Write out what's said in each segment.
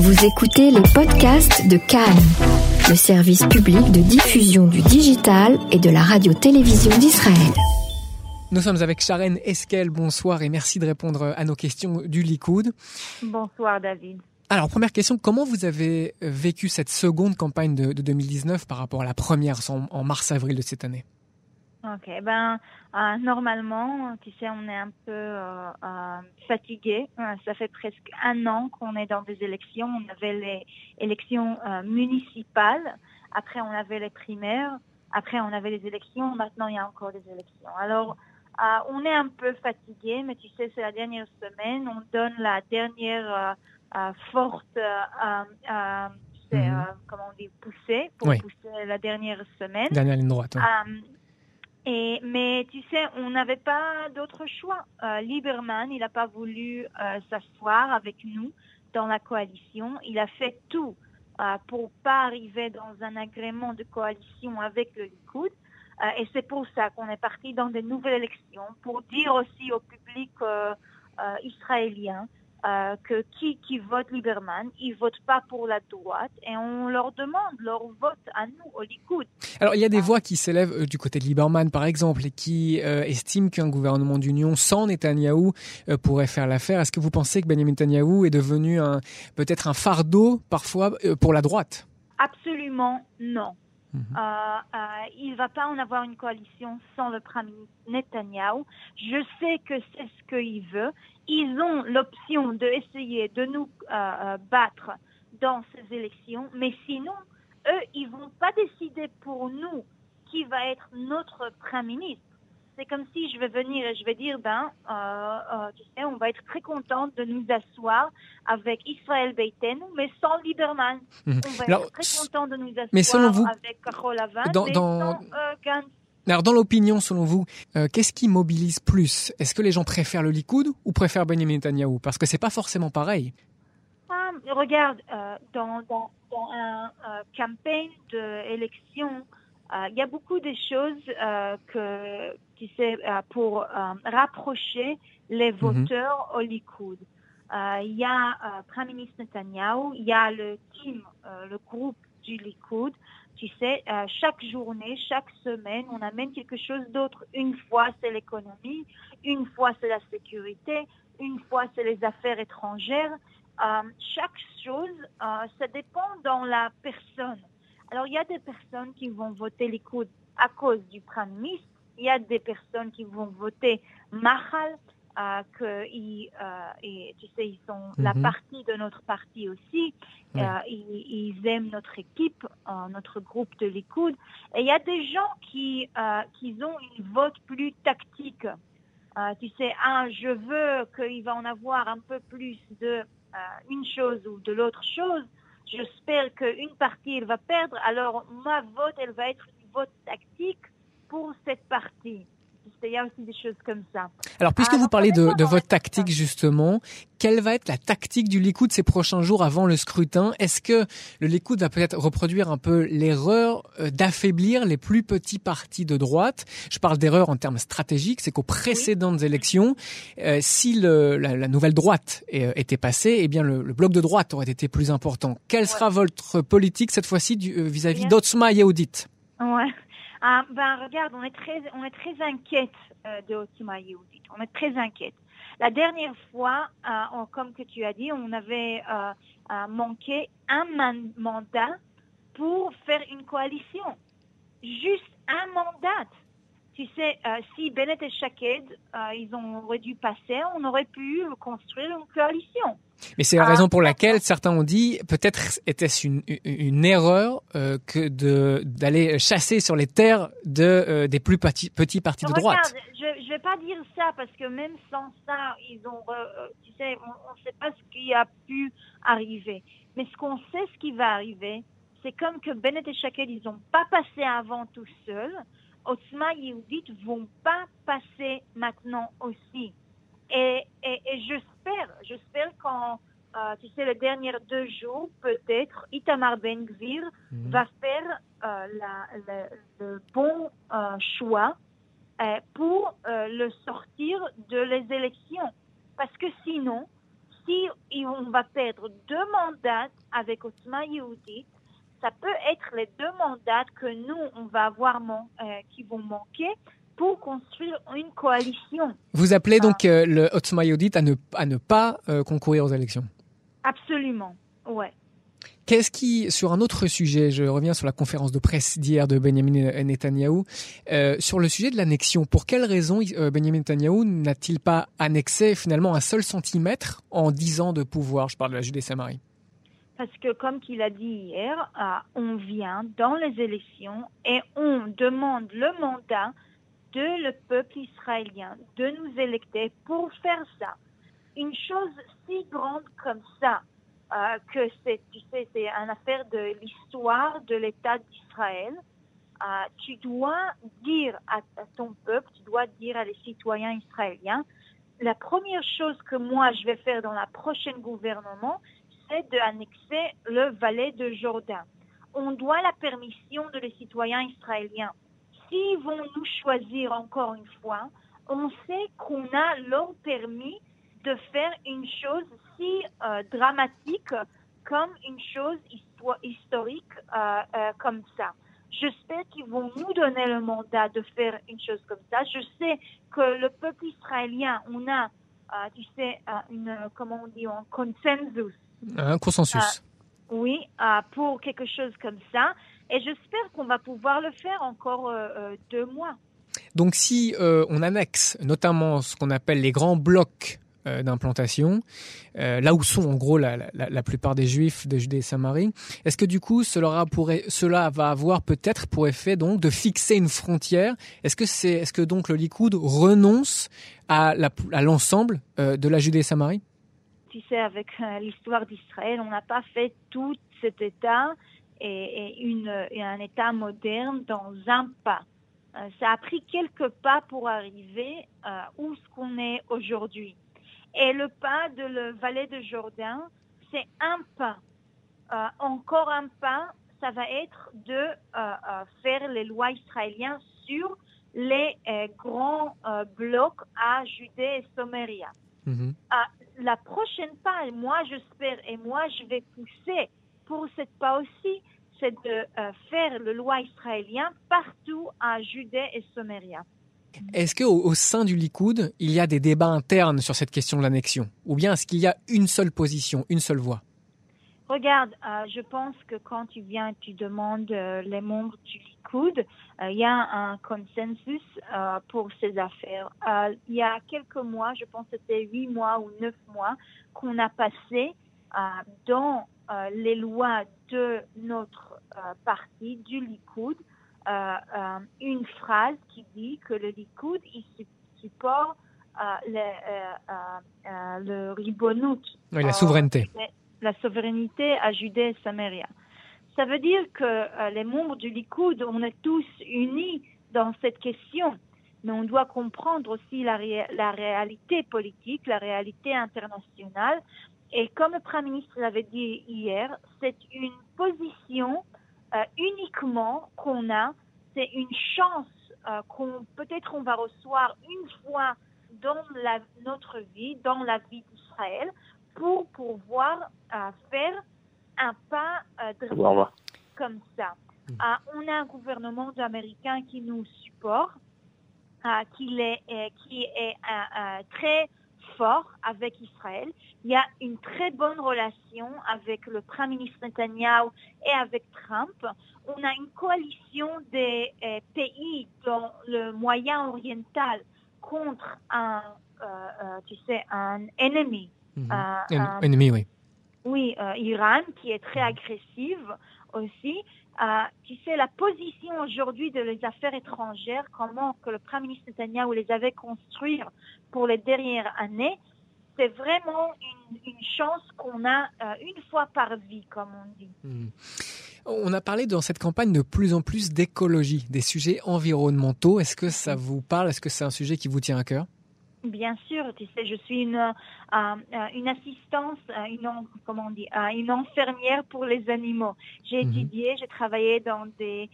Vous écoutez les podcasts de Cannes, le service public de diffusion du digital et de la radio-télévision d'Israël. Nous sommes avec Sharon Esquel. Bonsoir et merci de répondre à nos questions du Likoud. Bonsoir David. Alors, première question, comment vous avez vécu cette seconde campagne de, 2019 par rapport à la première en mars-avril de cette année? Ok, ben euh, normalement, tu sais, on est un peu euh, euh, fatigué. ça fait presque un an qu'on est dans des élections. On avait les élections municipales, après on avait les primaires, après on avait les élections. Maintenant, il y a encore des élections. Alors, on est un peu fatigué, mais tu sais, c'est la dernière semaine. On donne la dernière forte, mhm. comment on dit, poussée pour pousser la dernière semaine. Dernière ligne droite mais tu sais, on n'avait pas d'autre choix. Euh, Lieberman, il n'a pas voulu euh, s'asseoir avec nous dans la coalition. Il a fait tout euh, pour pas arriver dans un agrément de coalition avec le Likoud. Euh, et c'est pour ça qu'on est parti dans des nouvelles élections, pour dire aussi au public israélien euh, que qui, qui vote Lieberman, ils votent pas pour la droite et on leur demande leur vote à nous, au Likoud. Alors il y a des voix qui s'élèvent euh, du côté de Lieberman par exemple et qui euh, estiment qu'un gouvernement d'union sans Netanyahou pourrait faire l'affaire. Est-ce que vous pensez que Benjamin Netanyahou est devenu peut-être un fardeau parfois pour la droite? Absolument non. Mhm. il va pas en avoir une coalition sans le Premier ministre Netanyahou. Je sais que c'est ce qu'il veut ils ont l'option d'essayer de nous euh, euh, battre dans ces élections, mais sinon, eux, ils vont pas décider pour nous qui va être notre Premier ministre. C'est comme si je vais venir et je vais dire, ben, euh, tu sais, on va être très content de nous asseoir avec Israël Beiten, mais sans Lieberman. Mhm. On va être très content de nous asseoir mais selon vous, avec Carol dans, sans alors, dans l'opinion, selon vous, euh, qu'est-ce qui mobilise plus? Est-ce que les gens préfèrent le Likoud ou préfèrent Benjamin Netanyahu? Parce que c'est pas forcément pareil. Ah, regarde, euh, dans, dans, dans, un euh, campagne d'élection, il y a beaucoup de choses que, tu sais, pour rapprocher les mhm. voteurs au Likoud. Il y a Premier ministre Netanyahu, il y a le team, le groupe du Likoud. Tu sais, euh, chaque journée, chaque semaine, on amène quelque chose d'autre. Une fois, c'est l'économie, une fois, c'est la sécurité, une fois, c'est les affaires étrangères. Euh, chaque chose, euh, ça dépend dans la personne. Alors, il y a des personnes qui vont voter Likoud à cause du Premier ministre. Il y a des personnes qui vont voter Mahal euh, qu'ils, euh, et, tu sais, ils sont la mhm. partie de notre parti aussi. Euh, ils, aiment notre équipe, euh, notre groupe de Likoud. Et il y a des gens qui, euh, qui ont une vote plus tactique. tu sais, ah, je veux qu'il va en avoir un peu plus de une chose ou de l'autre chose. J'espère qu'une partie, elle va perdre. Alors, ma vote, elle va être une vote tactique pour cette partie. Il y a aussi des choses comme ça. Alors, puisque vous parlez de, de votre tactique, justement, quelle va être la tactique du Likoud ces prochains jours avant le scrutin? Est-ce que le Likoud va peut-être reproduire un peu l'erreur euh, d'affaiblir les plus petits partis de droite? Je parle d'erreur en termes stratégiques, c'est qu'aux précédentes élections, euh, si le, la, nouvelle droite euh, était passée, eh bien le, bloc de droite aurait été plus important. Quelle sera votre politique cette fois-ci vis-à-vis d'Otzma Yehudit Ouais. Ah, ben regarde, on est très, on est très inquiète euh, de Otima Yehudit. On est très inquiète. La dernière fois, euh, comme que tu as dit, on avait euh, euh manqué un mandat pour faire une coalition. Juste un mandat. Tu sais, euh, si Bennett et Shaked, euh, ils auraient dû passer, on aurait pu construire une coalition. Mais c'est la raison pour laquelle certains ont dit peut-être était-ce une, une erreur euh, que de d'aller chasser sur les terres de euh, des plus petits, petits partis de droite. Je je vais pas dire ça parce que même sans ça, ils ont euh, tu sais on ne sait pas ce qui a pu arriver. Mais ce qu'on sait ce qui va arriver, c'est comme que Bennett et Shaked, ils n'ont pas passé avant tout seuls. Otzma Yehudit vont pas passer maintenant aussi. Et, et, et j'espère, j'espère qu'en, euh, tu sais, les derniers deux jours, peut-être, Itamar Ben Gvir mhm. va faire euh, la, le bon euh, choix euh, pour euh, le sortir de les élections. Parce que sinon, si on va perdre deux mandats avec Otzma Yehudit, ça peut être les deux mandats que nous, on va avoir euh, qui vont manquer pour construire une coalition. Vous appelez donc ah. euh, le Otzma Yehudit à ne, à ne pas euh, concourir aux élections? Absolument, ouais. Qu'est-ce qui, sur un autre sujet, je reviens sur la conférence de presse d'hier de Benjamin Netanyahou, euh, sur le sujet de l'annexion. Pour quelle raison euh, Benjamin Netanyahou n'a-t-il pas annexé finalement un seul centimètre en dix ans de pouvoir? Je parle de la Judée-Samarie. Parce que, comme il a dit hier, euh, on vient dans les élections et on demande le mandat de le peuple israélien de nous électer pour faire ça. Une chose si grande comme ça, euh, que c'est, tu sais, c'est une affaire de l'histoire de l'État d'Israël. Euh, tu dois dire à, ton peuple, tu dois dire à les citoyens israéliens, la première chose que moi je vais faire dans la prochaine gouvernement, c'est d'annexer le valet de Jourdain. On doit la permission de les citoyens israéliens. S'ils vont nous choisir encore une fois, on sait qu'on a leur permis de faire une chose si euh, dramatique comme une chose historique euh, euh, comme ça. J'espère qu'ils vont nous donner le mandat de faire une chose comme ça. Je sais que le peuple israélien, on a, tu sais, une, comment on dit, un consensus. Un consensus. oui, pour quelque chose comme ça. Et j'espère qu'on va pouvoir le faire encore deux mois. Donc si on annexe notamment ce qu'on appelle les grands blocs euh, d'implantation, euh, là où sont en gros la, plupart des juifs de Judée et Samarie. Est-ce que du coup cela, pourrait, cela va avoir peut-être pour effet donc de fixer une frontière? Est-ce que c'est, est-ce que donc le Likoud renonce à, à l'ensemble euh, de la Judée et Samarie? Tu sais, avec l'histoire d'Israël, on n'a pas fait tout cet État et, une, et un État moderne dans un pas. Ça a pris quelques pas pour arriver où ce qu'on est aujourd'hui. Et le pas de le valet de Jourdain, c'est un pas. Euh, encore un pas, ça va être de euh, euh, faire les lois israéliennes sur les grands blocs à Judée et Soméria. Mhm. la prochaine pas, moi j'espère et moi je vais pousser pour cette pas aussi, c'est de faire le loi israélien partout à Judée et Soméria. Est-ce qu'au au sein du Likoud, il y a des débats internes sur cette question de l'annexion? Ou bien est-ce qu'il y a une seule position, une seule voix? Regarde, euh, je pense que quand tu viens, tu demandes euh, les membres du Likoud, euh, il y a un consensus pour ces affaires. il y a quelques mois, je pense que c'était huit mois ou neuf mois, qu'on a passé dans les lois de notre parti, du Likoud, euh, euh, une phrase qui dit que le Likoud il supporte euh, le, le ribonout. Oui, la souveraineté. La souveraineté à Judée et Samaria. Ça veut dire que les membres du Likoud, on est tous unis dans cette question mais on doit comprendre aussi la, la, réalité politique, la réalité internationale. Et comme le Premier ministre l'avait dit hier, c'est une position euh, uniquement qu'on a, c'est une chance euh, qu'on peut-être on va recevoir une fois dans la, notre vie, dans la vie d'Israël, pour pouvoir euh, faire un pas comme ça. Hmm. on a un gouvernement américain qui nous supporte, qui est, qui est très fort avec Israël. Il y a une très bonne relation avec le Premier ministre Netanyahu et avec Trump. On a une coalition des euh, pays dans le Moyen oriental contre un, euh, euh, tu sais, un ennemi. Mhm. un ennemi, oui. Oui, Iran, qui est très agressive aussi. Sais, la position aujourd'hui de les affaires étrangères, comment que le Premier ministre Netanyahu les avait construites pour les dernières années, c'est vraiment une, chance qu'on a euh, une fois par vie, comme on dit. Hmm. On a parlé dans cette campagne de plus en plus d'écologie, des sujets environnementaux. Est-ce que ça vous parle? Est-ce que c'est un sujet qui vous tient à cœur? Bien sûr, tu sais, je suis une, euh, euh, une assistance, euh, une, comment on dit, une infirmière pour les animaux. J'ai mhm. étudié, j'ai travaillé dans des,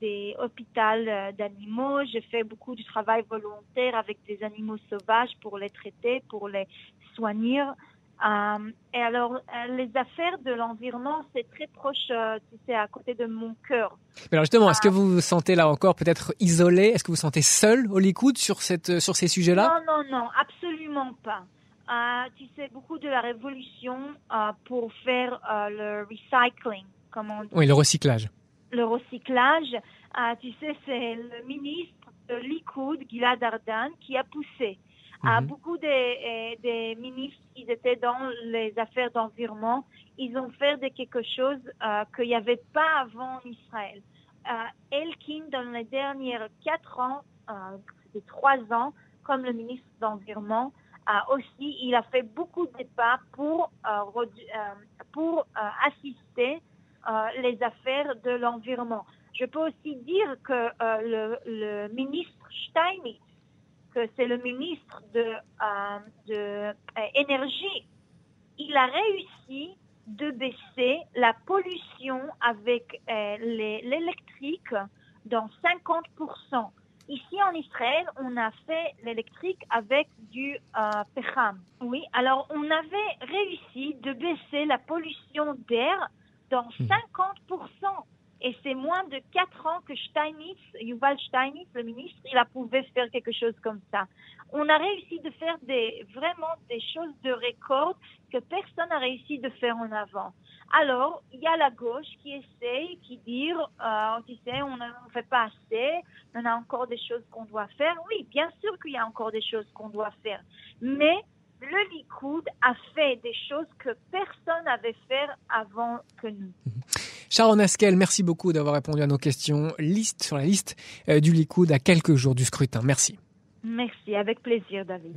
des hôpitaux d'animaux, j'ai fait beaucoup de travail volontaire avec des animaux sauvages pour les traiter, pour les soigner. Euh, et alors, euh, les affaires de l'environnement, c'est très proche, euh, c'est à côté de mon cœur. Mais alors justement, est-ce que vous vous sentez là encore peut-être isolé? Est-ce que vous vous sentez seul au Likoud sur cette sur ces sujets-là? Non, non, non, absolument pas. Euh, tu sais, beaucoup de la révolution euh, pour faire le recycling, comme on dit. Oui, le recyclage. Le recyclage, tu sais, c'est le ministre de Likoud, Gilad Ardan, qui a poussé. Euh, Mhm. beaucoup des, euh, des ministres qui étaient dans les affaires d'environnement, ils ont fait de quelque chose euh, qu'il n'y avait pas avant en Israël. Euh, Elkin, dans les dernières quatre ans, euh, c'était trois ans, comme le ministre d'environnement, euh, aussi, il a fait beaucoup de pas pour, euh, euh, pour euh, assister euh, les affaires de l'environnement. Je peux aussi dire que euh, le, le ministre Steinitz, que c'est le ministre de, euh, de euh, énergie, il a réussi de baisser la pollution avec euh, l'électrique dans 50%. Ici en Israël, on a fait l'électrique avec du euh, pecham. Oui, alors on avait réussi de baisser la pollution d'air dans 50%. Et c'est moins de quatre ans que Steinitz, Yuval Steinitz, le ministre, il a pouvait faire quelque chose comme ça. On a réussi de faire des, vraiment des choses de record que personne n'a réussi de faire en avant. Alors, il y a la gauche qui essaye, qui dit, euh, tu sais, on ne fait pas assez, on a encore des choses qu'on doit faire. Oui, bien sûr qu'il y a encore des choses qu'on doit faire. Mais le Likoud a fait des choses que personne n'avait fait avant que nous. Sharon Askel, merci beaucoup d'avoir répondu à nos questions. Liste sur la liste euh, du Likoud à quelques jours du scrutin. Merci. Merci, avec plaisir, David.